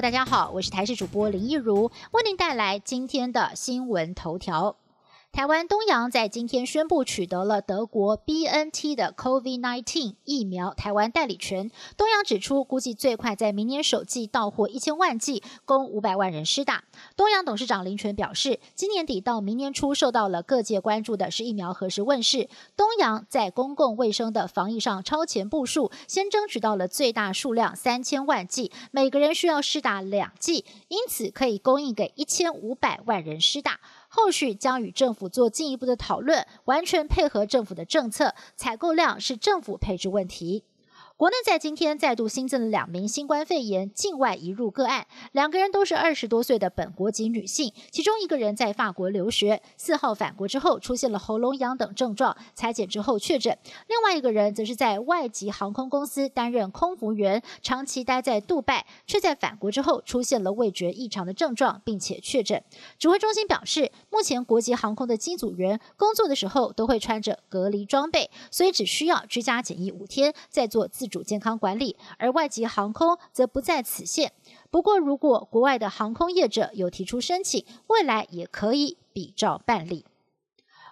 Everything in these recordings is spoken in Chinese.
大家好，我是台视主播林一如，为您带来今天的新闻头条。台湾东阳在今天宣布取得了德国 B N T 的 COVID-19 疫苗台湾代理权。东阳指出，估计最快在明年首季到货一千万剂，供五百万人施打。东阳董事长林权表示，今年底到明年初受到了各界关注的是疫苗何时问世。东阳在公共卫生的防疫上超前部署，先争取到了最大数量三千万剂，每个人需要施打两剂，因此可以供应给一千五百万人施打。后续将与政府做进一步的讨论，完全配合政府的政策。采购量是政府配置问题。国内在今天再度新增了两名新冠肺炎境外移入个案，两个人都是二十多岁的本国籍女性，其中一个人在法国留学，四号返国之后出现了喉咙痒等症状，裁检之后确诊；另外一个人则是在外籍航空公司担任空服员，长期待在杜拜，却在返国之后出现了味觉异常的症状，并且确诊。指挥中心表示，目前国际航空的机组员工作的时候都会穿着隔离装备，所以只需要居家检疫五天，再做自。主健康管理，而外籍航空则不在此限。不过，如果国外的航空业者有提出申请，未来也可以比照办理。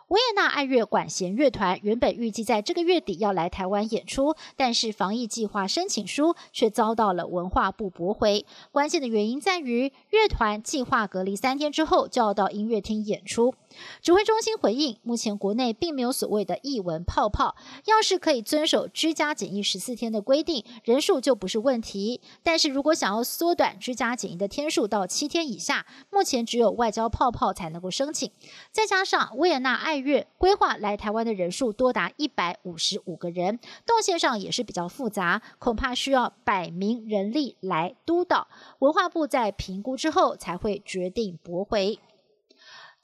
维也纳爱乐管弦乐团原本预计在这个月底要来台湾演出，但是防疫计划申请书却遭到了文化部驳回。关键的原因在于，乐团计划隔离三天之后就要到音乐厅演出。指挥中心回应，目前国内并没有所谓的“译文泡泡”，要是可以遵守居家检疫十四天的规定，人数就不是问题。但是如果想要缩短居家检疫的天数到七天以下，目前只有外交泡泡才能够申请。再加上维也纳爱月规划来台湾的人数多达一百五十五个人，动线上也是比较复杂，恐怕需要百名人力来督导。文化部在评估之后才会决定驳回。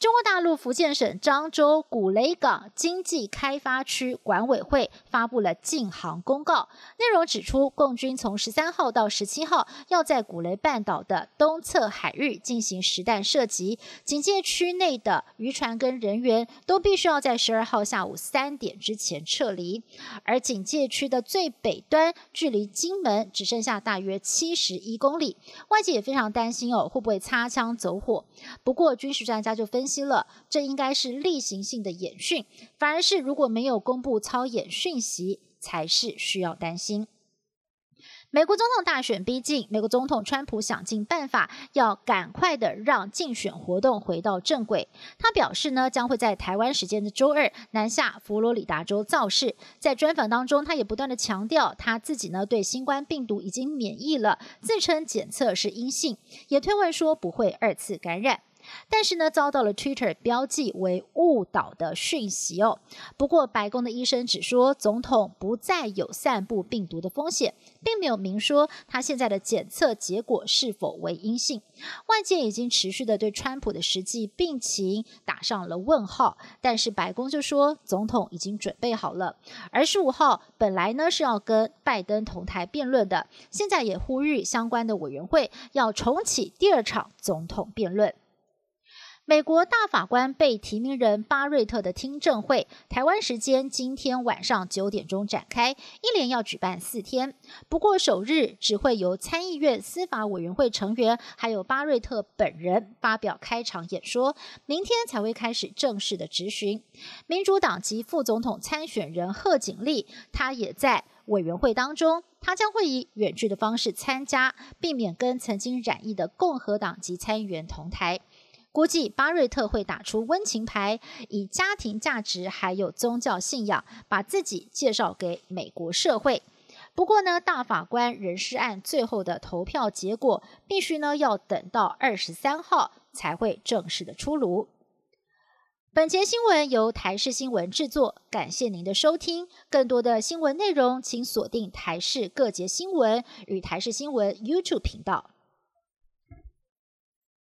中国大陆福建省漳州古雷港经济开发区管委会发布了禁航公告，内容指出，共军从十三号到十七号要在古雷半岛的东侧海域进行实弹射击，警戒区内的渔船跟人员都必须要在十二号下午三点之前撤离。而警戒区的最北端距离金门只剩下大约七十一公里，外界也非常担心哦，会不会擦枪走火？不过军事专家就分析。了，这应该是例行性的演训，反而是如果没有公布操演讯息，才是需要担心。美国总统大选逼近，美国总统川普想尽办法要赶快的让竞选活动回到正轨。他表示呢，将会在台湾时间的周二南下佛罗里达州造势。在专访当中，他也不断的强调他自己呢对新冠病毒已经免疫了，自称检测是阴性，也推文说不会二次感染。但是呢，遭到了 Twitter 标记为误导的讯息哦。不过，白宫的医生只说总统不再有散布病毒的风险，并没有明说他现在的检测结果是否为阴性。外界已经持续的对川普的实际病情打上了问号，但是白宫就说总统已经准备好了。而十五号本来呢是要跟拜登同台辩论的，现在也呼吁相关的委员会要重启第二场总统辩论。美国大法官被提名人巴瑞特的听证会，台湾时间今天晚上九点钟展开，一连要举办四天。不过首日只会由参议院司法委员会成员还有巴瑞特本人发表开场演说，明天才会开始正式的质询。民主党籍副总统参选人贺锦丽，他也在委员会当中，他将会以远距的方式参加，避免跟曾经染疫的共和党籍参议员同台。估计巴瑞特会打出温情牌，以家庭价值还有宗教信仰，把自己介绍给美国社会。不过呢，大法官人事案最后的投票结果，必须呢要等到二十三号才会正式的出炉。本节新闻由台视新闻制作，感谢您的收听。更多的新闻内容，请锁定台视各节新闻与台视新闻 YouTube 频道。